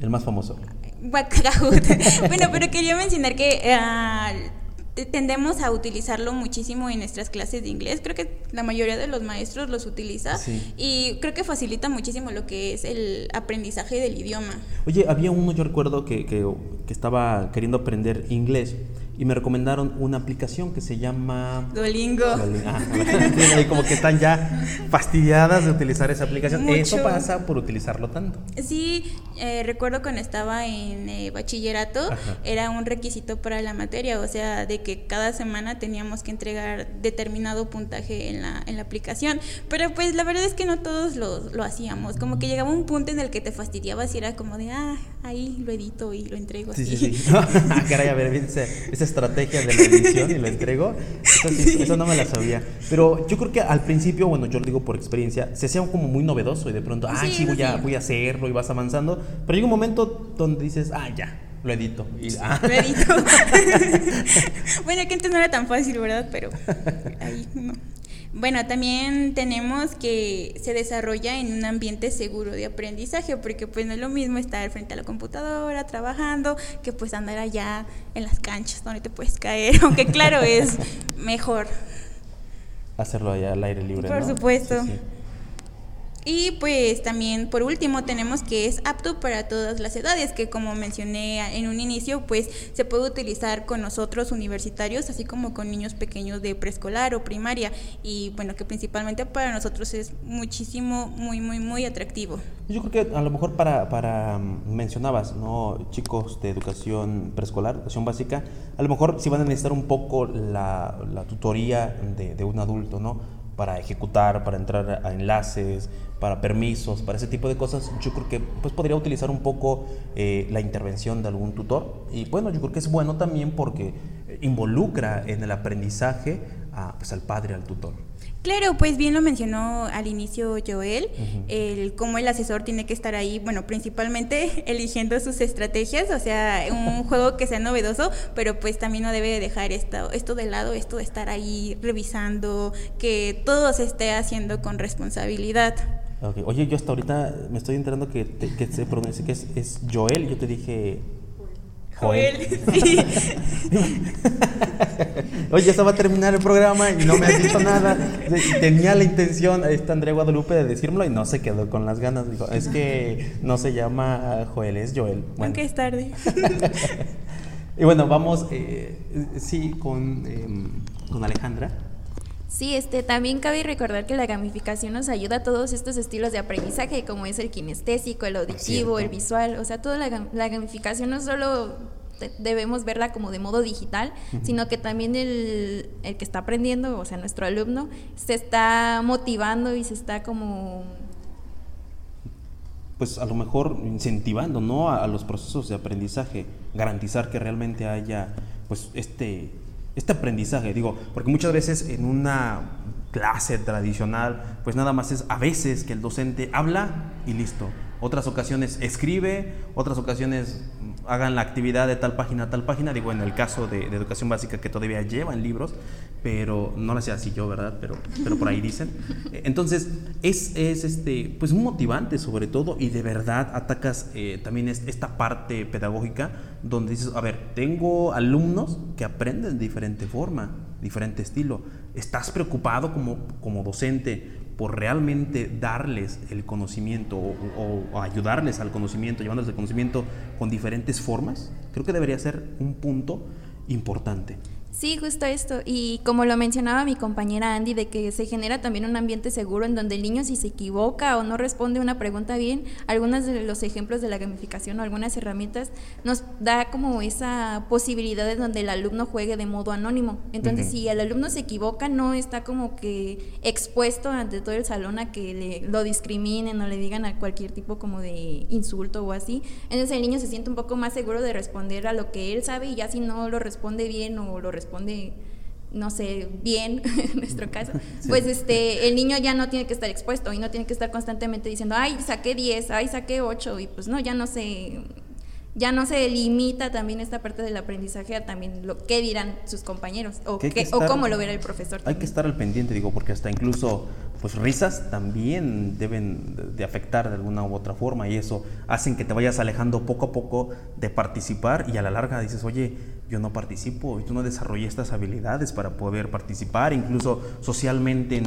S2: El más famoso.
S6: bueno, pero quería mencionar que uh, tendemos a utilizarlo muchísimo en nuestras clases de inglés. Creo que la mayoría de los maestros los utiliza y creo que facilita muchísimo lo que es el aprendizaje del idioma.
S2: Oye, había uno, yo recuerdo que, que, que estaba queriendo aprender inglés y me recomendaron una aplicación que se llama
S6: Duolingo.
S2: Ah, como que están ya fastidiadas de utilizar esa aplicación. Eso pasa por utilizarlo tanto.
S6: Sí, eh, recuerdo cuando estaba en eh, bachillerato, era un requisito para la materia, o sea, de que cada semana teníamos que entregar determinado puntaje en la, en la aplicación. Pero pues la verdad es que no todos lo, lo hacíamos. Como que llegaba un punto en el que te fastidiabas y era como de, ah, ahí lo edito y lo entrego así. Sí, sí, sí.
S2: Ah, caray, a ver, esa, estrategia de la edición y lo entrego, eso, no me la sabía. Pero yo creo que al principio, bueno, yo lo digo por experiencia, se hacía como muy novedoso y de pronto, ah, sí, voy, a, voy a hacerlo y vas avanzando. Pero llega un momento donde dices, ah, ya, lo edito. Y, ah.
S6: Lo edito. bueno, que antes no era tan fácil, ¿verdad? Pero ahí no. Bueno, también tenemos que se desarrolla en un ambiente seguro de aprendizaje, porque pues no es lo mismo estar frente a la computadora trabajando que pues andar allá en las canchas donde te puedes caer, aunque claro es mejor.
S2: Hacerlo allá al aire libre.
S6: Por supuesto. Y pues también por último tenemos que es apto para todas las edades, que como mencioné en un inicio, pues se puede utilizar con nosotros universitarios, así como con niños pequeños de preescolar o primaria. Y bueno, que principalmente para nosotros es muchísimo, muy, muy, muy atractivo.
S2: Yo creo que a lo mejor para, para mm, mencionabas, ¿no? Chicos de educación preescolar, educación básica, a lo mejor si van a necesitar un poco la, la tutoría de, de un adulto, ¿no? para ejecutar, para entrar a enlaces, para permisos, para ese tipo de cosas, yo creo que pues podría utilizar un poco eh, la intervención de algún tutor. Y bueno, yo creo que es bueno también porque involucra en el aprendizaje a, pues, al padre, al tutor.
S6: Claro, pues bien lo mencionó al inicio Joel, el cómo el asesor tiene que estar ahí, bueno, principalmente eligiendo sus estrategias, o sea, un juego que sea novedoso, pero pues también no debe dejar esto, esto de lado, esto de estar ahí revisando, que todo se esté haciendo con responsabilidad.
S2: Oye, yo hasta ahorita me estoy enterando que, que se pronuncia que es, es Joel, yo te dije Joel. Sí. Oye, ya va a terminar el programa y no me has dicho nada. Tenía la intención, esta Andrea Guadalupe, de decírmelo y no se quedó con las ganas. Dijo, es que no se llama Joel, es Joel.
S6: Aunque es tarde.
S2: y bueno, vamos, eh, sí, con, em, con Alejandra.
S4: Sí, este, también cabe recordar que la gamificación nos ayuda a todos estos estilos de aprendizaje, como es el kinestésico, el auditivo, el visual, o sea, toda la, la gamificación no solo debemos verla como de modo digital, sino que también el, el, que está aprendiendo, o sea, nuestro alumno, se está motivando y se está como...
S2: Pues a lo mejor incentivando, ¿no? A, a los procesos de aprendizaje, garantizar que realmente haya, pues, este este aprendizaje, digo, porque muchas veces en una clase tradicional, pues nada más es a veces que el docente habla y listo. Otras ocasiones escribe, otras ocasiones hagan la actividad de tal página a tal página, digo en el caso de, educación básica que todavía llevan libros, pero no lo sé así yo, ¿verdad? Pero, pero por ahí dicen. Entonces, es, es este, pues motivante sobre todo y de verdad atacas eh, también esta parte pedagógica donde dices, a ver, tengo alumnos que aprenden de diferente forma, diferente estilo. ¿Estás preocupado como, como docente por realmente darles el conocimiento o, ayudarles al conocimiento, llevándoles el conocimiento con diferentes formas, creo que debería ser un punto importante.
S4: Sí, justo esto. Y como lo mencionaba mi compañera Andy, de que se genera también un ambiente seguro en donde el niño si se equivoca o no responde una pregunta bien, algunos de los ejemplos de la gamificación o algunas herramientas nos da como esa posibilidad de donde el alumno juegue de modo anónimo. Entonces, si el alumno se equivoca, no está como que expuesto ante todo el salón a que le, lo discriminen o le digan a cualquier tipo como de insulto o así. Entonces el niño se siente un poco más seguro de responder a lo que él sabe y ya si no lo responde bien o lo responde responde no sé, bien en nuestro caso, pues este, el niño ya no tiene que estar expuesto y no tiene que estar constantemente diciendo, ay, saqué 10, ay, saqué 8, y pues no, ya no se, ya no se limita también esta parte del aprendizaje a también lo que dirán sus compañeros o, o cómo lo verá el profesor.
S2: Hay que estar al pendiente, digo, porque hasta incluso pues risas también deben de afectar de alguna u otra forma y eso hacen que te vayas alejando poco a poco de participar y a la larga dices, oye, yo no participo, y tú no desarrollé estas habilidades para poder participar, incluso socialmente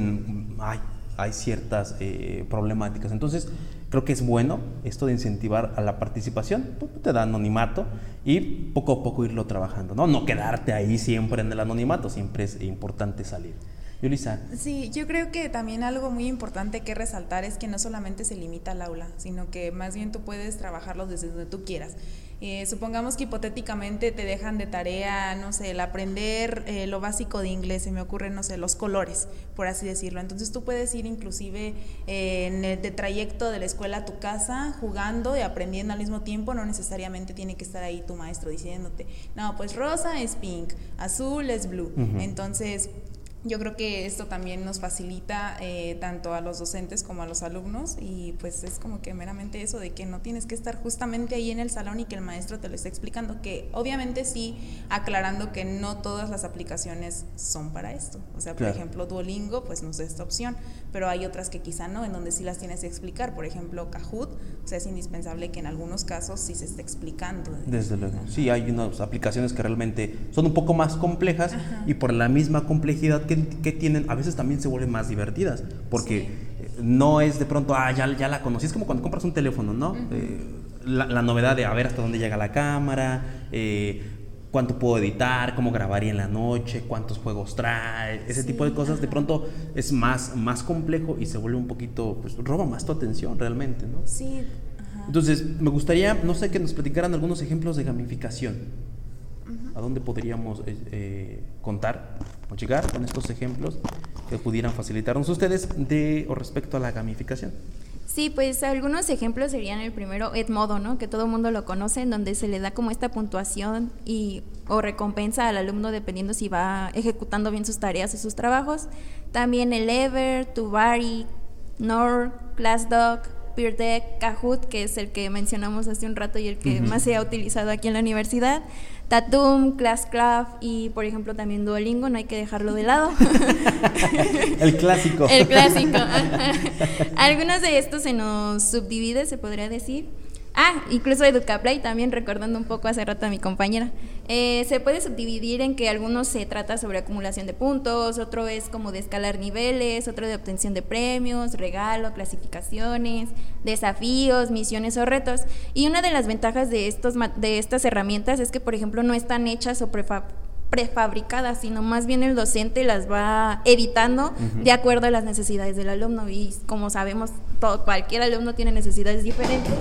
S2: hay, hay ciertas eh, problemáticas. Entonces, creo que es bueno esto de incentivar a la participación, te da anonimato y poco a poco irlo trabajando, ¿no? No quedarte ahí siempre en el anonimato, siempre es importante salir. Yulisa.
S5: Sí, yo creo que también algo muy importante que resaltar es que no solamente se limita al aula, sino que más bien tú puedes trabajarlo desde donde tú quieras. Eh, supongamos que hipotéticamente te dejan de tarea, no sé, el aprender eh, lo básico de inglés, se me ocurre, no sé, los colores, por así decirlo. Entonces tú puedes ir inclusive eh, en el de trayecto de la escuela a tu casa, jugando y aprendiendo al mismo tiempo, no necesariamente tiene que estar ahí tu maestro diciéndote, no, pues rosa es pink, azul es blue. Entonces yo creo que esto también nos facilita eh, tanto a los docentes como a los alumnos y pues es como que meramente eso de que no tienes que estar justamente ahí en el salón y que el maestro te lo esté explicando, que obviamente sí aclarando que no todas las aplicaciones son para esto. O sea, por ejemplo, Duolingo pues no es esta opción, pero hay otras que quizá no, en donde sí las tienes que explicar. Por ejemplo, Kahoot, o sea, es indispensable que en algunos casos sí se esté explicando.
S2: Desde luego. Sí, hay unas aplicaciones que realmente son un poco más complejas y por la misma complejidad que, tienen, a veces también se vuelven más divertidas, porque no es de pronto, ah, ya, ya la conocí, es como cuando compras un teléfono, ¿no? Eh, la, la, novedad de a ver hasta dónde llega la cámara, eh, cuánto puedo editar, cómo grabaría en la noche, cuántos juegos trae, ese tipo de cosas, de pronto es más, más complejo y se vuelve un poquito, pues roba más tu atención realmente, ¿no?
S5: Sí.
S2: Entonces, me gustaría, no sé, que nos platicaran algunos ejemplos de gamificación. ¿A dónde podríamos eh, eh, contar o llegar con estos ejemplos que pudieran facilitarnos ustedes de o respecto a la gamificación?
S4: Sí, pues algunos ejemplos serían el primero, Edmodo, ¿no? Que todo el mundo lo conoce, en donde se le da como esta puntuación y o recompensa al alumno dependiendo si va ejecutando bien sus tareas o sus trabajos. También el Ever, Tubari, Nor, ClassDoc, PeerDeck, Kahoot, que es el que mencionamos hace un rato y el que más se ha utilizado aquí en la universidad. Tatum, Classcraft y, por ejemplo, también Duolingo, no hay que dejarlo de lado.
S2: El clásico.
S4: El clásico. Algunos de estos se nos subdivide, se podría decir. Ah, incluso Educaplay también, recordando un poco hace rato a mi compañera. Eh, se puede subdividir en que algunos se trata sobre acumulación de puntos, otro es como de escalar niveles, otro de obtención de premios, regalo, clasificaciones, desafíos, misiones o retos. Y una de las ventajas de, estos, de estas herramientas es que, por ejemplo, no están hechas o prefabricadas, sino más bien el docente las va editando de acuerdo a las necesidades del alumno. Y como sabemos, todo, cualquier alumno tiene necesidades diferentes.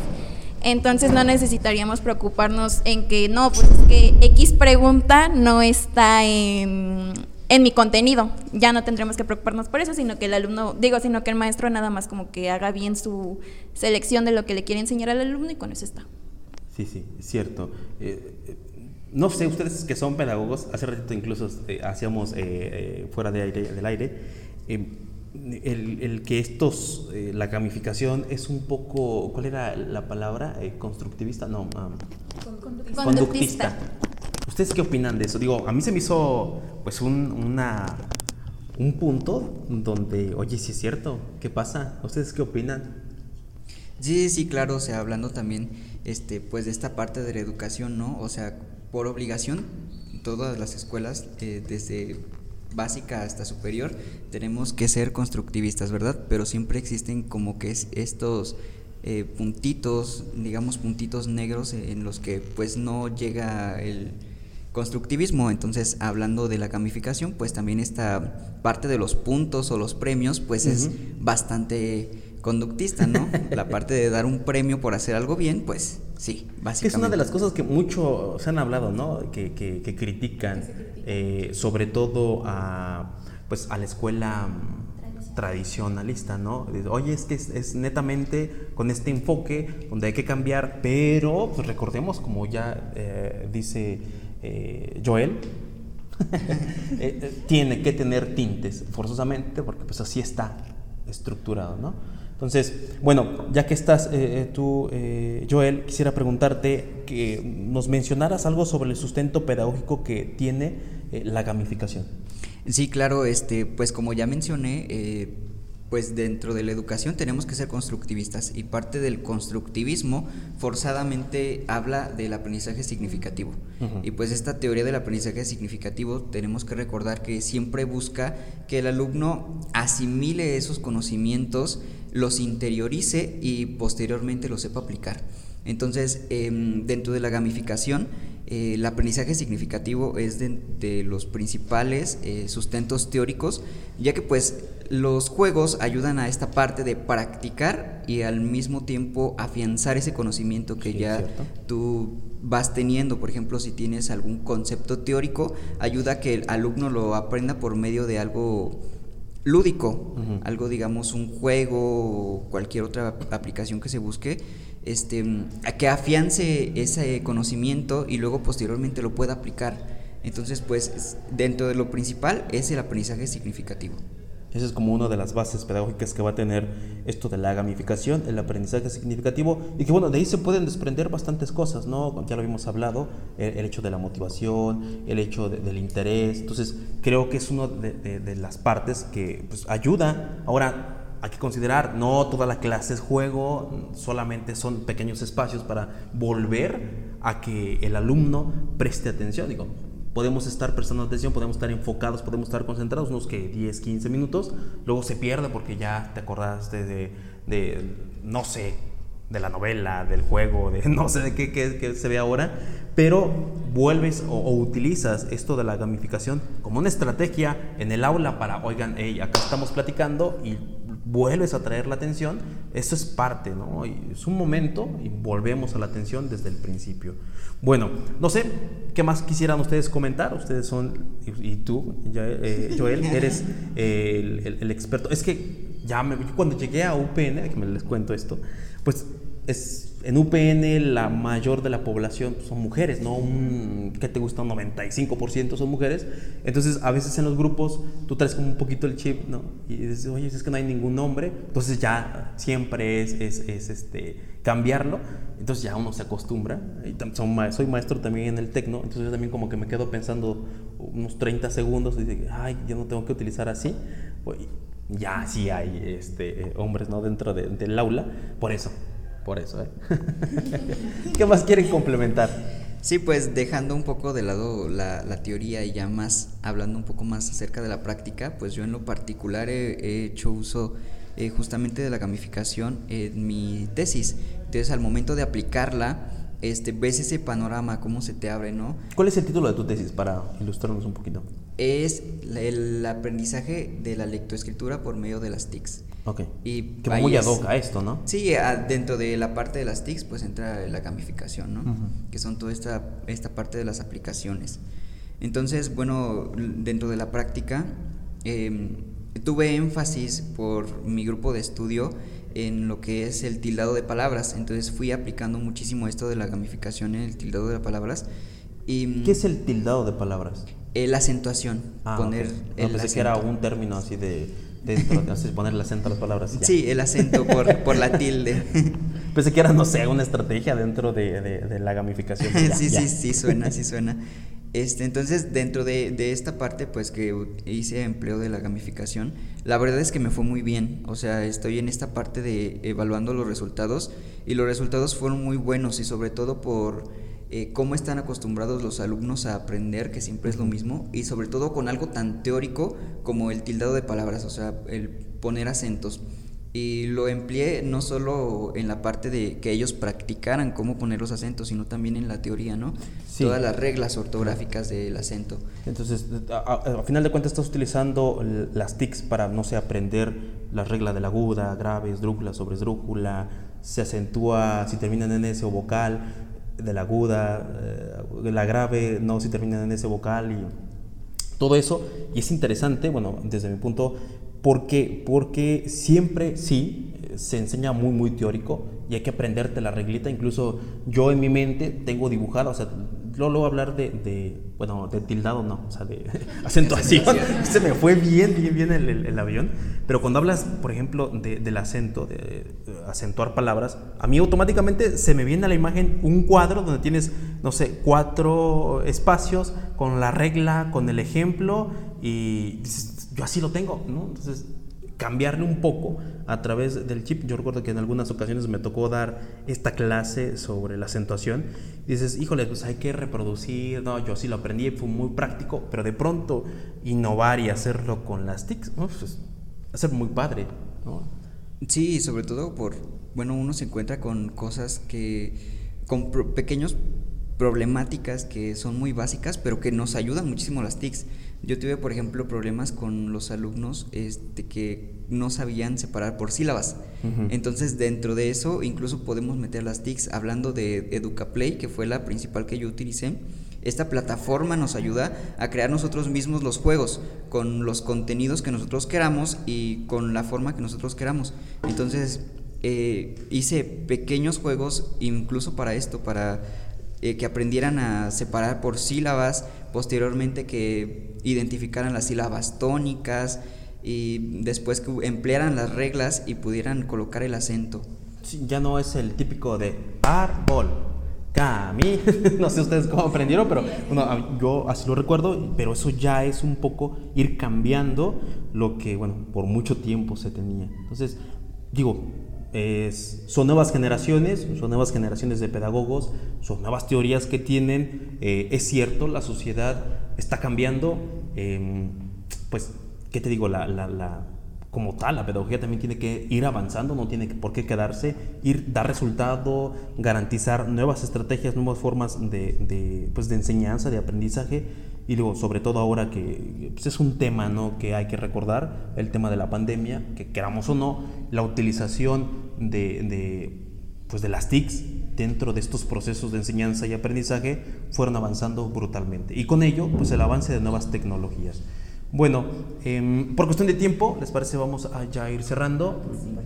S4: Entonces no necesitaríamos preocuparnos en que no, pues es que X pregunta no está en, en, mi contenido. Ya no tendremos que preocuparnos por eso, sino que el alumno, digo, sino que el maestro nada más como que haga bien su selección de lo que le quiere enseñar al alumno y con eso está.
S2: Sí, sí, cierto. Eh, no sé, ustedes que son pedagogos, hace ratito incluso eh, hacíamos eh, fuera de aire, del aire, el, que estos, eh, la gamificación es un poco, ¿cuál era la palabra? Eh, ¿Constructivista? No, conductista. ¿Ustedes qué opinan de eso? Digo, a mí se me hizo pues un, una, un punto donde, oye, si es cierto, ¿qué pasa? ¿Ustedes qué opinan?
S3: Sí, sí, claro, o sea, hablando también este, pues de esta parte de la educación, ¿no? O sea, por obligación, todas las escuelas, eh, desde básica hasta superior, tenemos que ser constructivistas, ¿verdad? Pero siempre existen como que estos eh, puntitos, digamos puntitos negros en los que pues no llega el constructivismo. Entonces, hablando de la gamificación, pues también esta parte de los puntos o los premios, pues es bastante conductista, ¿no? La parte de dar un premio por hacer algo bien, pues sí, básicamente.
S2: Es una de las cosas que mucho se han hablado, ¿no? Que, que, critican, eh, sobre todo a, pues, a la escuela mm, tradicionalista, ¿no? Oye, es que es, netamente con este enfoque donde hay que cambiar, pero pues, recordemos, como ya eh, dice eh, Joel, tiene que tener tintes forzosamente, porque pues así está estructurado, ¿no? Entonces, bueno, ya que estás eh, eh, tú, eh, Joel, quisiera preguntarte que nos mencionaras algo sobre el sustento pedagógico que tiene la gamificación.
S3: Sí, claro, este, pues como ya mencioné, pues dentro de la educación tenemos que ser constructivistas y parte del constructivismo forzadamente habla del aprendizaje significativo. Y pues esta teoría del aprendizaje significativo tenemos que recordar que siempre busca que el alumno asimile esos conocimientos los interiorice y posteriormente los sepa aplicar. Entonces, em, dentro de la gamificación, eh, el aprendizaje significativo es de, los principales eh, sustentos teóricos, ya que pues los juegos ayudan a esta parte de practicar y al mismo tiempo afianzar ese conocimiento que ya tú vas teniendo. Por ejemplo, si tienes algún concepto teórico, ayuda a que el alumno lo aprenda por medio de algo lúdico, algo digamos un juego o cualquier otra aplicación que se busque, este, que afiance ese conocimiento y luego posteriormente lo pueda aplicar. Entonces, pues dentro de lo principal es el aprendizaje significativo.
S2: Esa es como una de las bases pedagógicas que va a tener esto de la gamificación, el aprendizaje significativo, y que bueno, de ahí se pueden desprender bastantes cosas, ¿no? Ya lo habíamos hablado, el, hecho de la motivación, el hecho del interés, entonces creo que es una de, las partes que pues, ayuda. Ahora, hay que considerar, no toda la clase es juego, solamente son pequeños espacios para volver a que el alumno preste atención, digo, podemos estar prestando atención, podemos estar enfocados, podemos estar concentrados unos que 10, 15 minutos, luego se pierde porque ya te acordaste de, no sé, de la novela, del juego, de no sé de qué, se ve ahora, pero vuelves o, utilizas esto de la gamificación como una estrategia en el aula para, oigan, hey, acá estamos platicando y vuelves a traer la atención, eso es parte, ¿no? es un momento y volvemos a la atención desde el principio. Bueno, no sé, ¿qué más quisieran ustedes comentar? Ustedes son, y, tú, eh, Joel, eres el, experto. Es que ya cuando llegué a UPN, que me les cuento esto, pues es, en UPN la mayor de la población son mujeres, ¿no? Un, ¿Qué te gusta? Un 95% son mujeres. Entonces, a veces en los grupos tú traes como un poquito el chip, ¿no? Y dices, oye, es que no hay ningún hombre. Entonces, ya siempre es, es, es este, cambiarlo. Entonces, ya uno se acostumbra. Y son, soy maestro también en el tecno. Entonces, yo también como que me quedo pensando unos 30 segundos y digo, ay, yo no tengo que utilizar así. ya sí hay este, hombres, ¿no? Dentro del aula. Por eso por eso. ¿eh? ¿Qué más quieren complementar?
S3: Sí, pues dejando un poco de lado la, teoría y ya más hablando un poco más acerca de la práctica, pues yo en lo particular he, hecho uso eh, justamente de la gamificación en mi tesis. Entonces al momento de aplicarla, este, ves ese panorama, cómo se te abre, ¿no?
S2: ¿Cuál es el título de tu tesis para ilustrarnos un poquito?
S3: Es el aprendizaje de la lectoescritura por medio de las TICs.
S2: Ok. Y que muy ad hoc a esto, ¿no?
S3: Sí, dentro de la parte de las TICs, pues entra la gamificación, ¿no? Que son toda esta, esta parte de las aplicaciones. Entonces, bueno, dentro de la práctica, em, tuve énfasis por mi grupo de estudio en lo que es el tildado de palabras. Entonces fui aplicando muchísimo esto de la gamificación en el tildado de palabras. Y,
S2: ¿Qué es el tildado de palabras?
S3: La acentuación.
S2: Ah, poner el pensé que era un término así de dentro, poner el acento a las palabras.
S3: Sí, el acento por, por la tilde.
S2: Pensé que era, no sé, una estrategia dentro de, de, la gamificación.
S3: sí, sí, sí, suena, sí suena. Este, entonces, dentro de, de, esta parte, pues que hice empleo de la gamificación, la verdad es que me fue muy bien. O sea, estoy en esta parte de evaluando los resultados y los resultados fueron muy buenos y sobre todo por eh, cómo están acostumbrados los alumnos a aprender, que siempre es lo mismo, y sobre todo con algo tan teórico como el tildado de palabras, o sea, el poner acentos. Y lo empleé no solo en la parte de que ellos practicaran cómo poner los acentos, sino también en la teoría, ¿no? Todas las reglas ortográficas del acento.
S2: Entonces, a, final de cuentas, estás utilizando las TICs para, no sé, aprender la regla de la aguda, grave, esdrújula, sobre esdrújula, se acentúa si terminan en ese o vocal, de la aguda, eh, la grave, no si terminan en ese vocal y todo eso. Y es interesante, bueno, desde mi punto, porque, porque siempre sí se enseña muy, muy teórico y hay que aprenderte la reglita. Incluso yo en mi mente tengo dibujado, o sea, luego, hablar de, de, bueno, de tildado no, o sea, de acentuación. Se me fue bien, bien, bien el, el, avión. Pero cuando hablas, por ejemplo, de, del acento, de, acentuar palabras, a mí automáticamente se me viene a la imagen un cuadro donde tienes, no sé, cuatro espacios con la regla, con el ejemplo y dices, yo así lo tengo, ¿no? Entonces cambiarle un poco a través del chip. Yo recuerdo que en algunas ocasiones me tocó dar esta clase sobre la acentuación. Dices, híjole, pues hay que reproducir. No, yo sí lo aprendí, fue muy práctico, pero de pronto innovar y hacerlo con las TICs, pues, va a ser muy padre. ¿no?
S3: Sí, sobre todo por, bueno, uno se encuentra con cosas que, con pequeños problemáticas que son muy básicas, pero que nos ayudan muchísimo las TICs. Yo tuve, por ejemplo, problemas con los alumnos este, que no sabían separar por sílabas. Entonces, dentro de eso, incluso podemos meter las TICs. Hablando de EducaPlay, que fue la principal que yo utilicé, esta plataforma nos ayuda a crear nosotros mismos los juegos con los contenidos que nosotros queramos y con la forma que nosotros queramos. Entonces, eh, hice pequeños juegos incluso para esto, para eh, que aprendieran a separar por sílabas, posteriormente que identificaran las sílabas tónicas y después que emplearan las reglas y pudieran colocar el acento.
S2: ya no es el típico de árbol, cami, no sé ustedes cómo aprendieron, pero yo así lo recuerdo, pero eso ya es un poco ir cambiando lo que, bueno, por mucho tiempo se tenía. Entonces, digo, es, son nuevas generaciones, son nuevas generaciones de pedagogos, son nuevas teorías que tienen. Eh, es cierto, la sociedad está cambiando. Em, pues, ¿qué te digo? La, la, como tal, la pedagogía también tiene que ir avanzando, no tiene por qué quedarse, ir, dar resultado, garantizar nuevas estrategias, nuevas formas de, de, pues, de enseñanza, de aprendizaje y luego, sobre todo ahora que pues, es un tema ¿no? que hay que recordar, el tema de la pandemia, que queramos o no, la utilización de, de, pues, de las TICs dentro de estos procesos de enseñanza y aprendizaje fueron avanzando brutalmente. Y con ello, pues el avance de nuevas tecnologías. Bueno, em, por cuestión de tiempo, ¿les parece? Vamos a ya ir cerrando.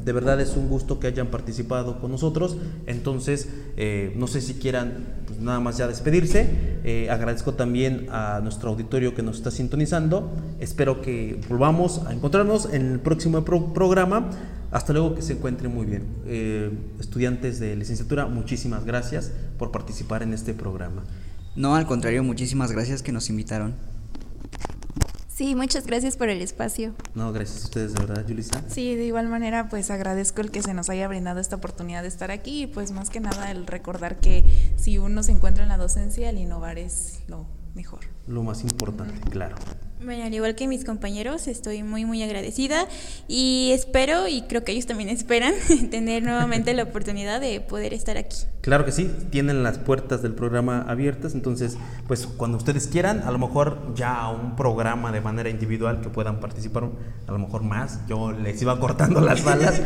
S2: De verdad es un gusto que hayan participado con nosotros. Entonces, eh, no sé si quieran pues, nada más ya despedirse. Eh, agradezco también a nuestro auditorio que nos está sintonizando. Espero que volvamos a encontrarnos en el próximo programa. Hasta luego, que se encuentren muy bien. Eh, estudiantes de licenciatura, muchísimas gracias por participar en este programa.
S3: No, al contrario, muchísimas gracias que nos invitaron.
S4: Sí, muchas gracias por el espacio.
S2: No, gracias a ustedes, de verdad, Julissa.
S5: Sí, de igual manera, pues agradezco el que se nos haya brindado esta oportunidad de estar aquí y pues más que nada el recordar que si uno se encuentra en la docencia, el innovar es lo mejor.
S2: Lo más importante, claro.
S6: Bueno, al igual que mis compañeros, estoy muy, muy agradecida y espero, y creo que ellos también esperan, tener nuevamente la oportunidad de poder estar aquí.
S2: Claro que sí, tienen las puertas del programa abiertas, entonces, pues cuando ustedes quieran, a lo mejor ya un programa de manera individual que puedan participar, a lo mejor más, yo les iba cortando las balas,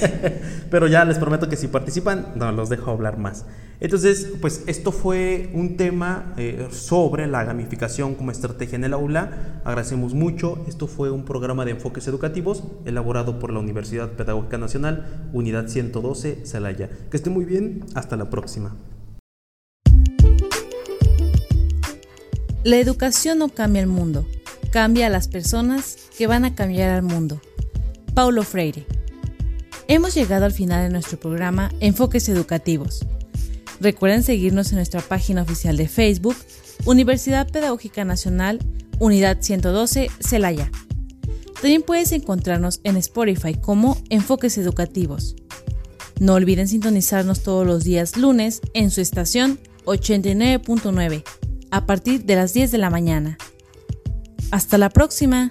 S2: pero ya les prometo que si participan, no, los dejo hablar más. Entonces, pues esto fue un tema eh, sobre la gamificación como estrategia en el aula. Agradecemos mucho. Esto fue un programa de enfoques educativos elaborado por la Universidad Pedagógica Nacional, Unidad 112, Celaya. Que esté muy bien. Hasta la próxima.
S1: La educación no cambia el mundo, cambia a las personas que van a cambiar al mundo. Paulo Freire. Hemos llegado al final de nuestro programa Enfoques Educativos. Recuerden seguirnos en nuestra página oficial de Facebook, Universidad Pedagógica Nacional, Unidad 112, Celaya. También puedes encontrarnos en Spotify como Enfoques Educativos. No olviden sintonizarnos todos los días lunes en su estación 89.9 a partir de las 10 de la mañana. Hasta la próxima.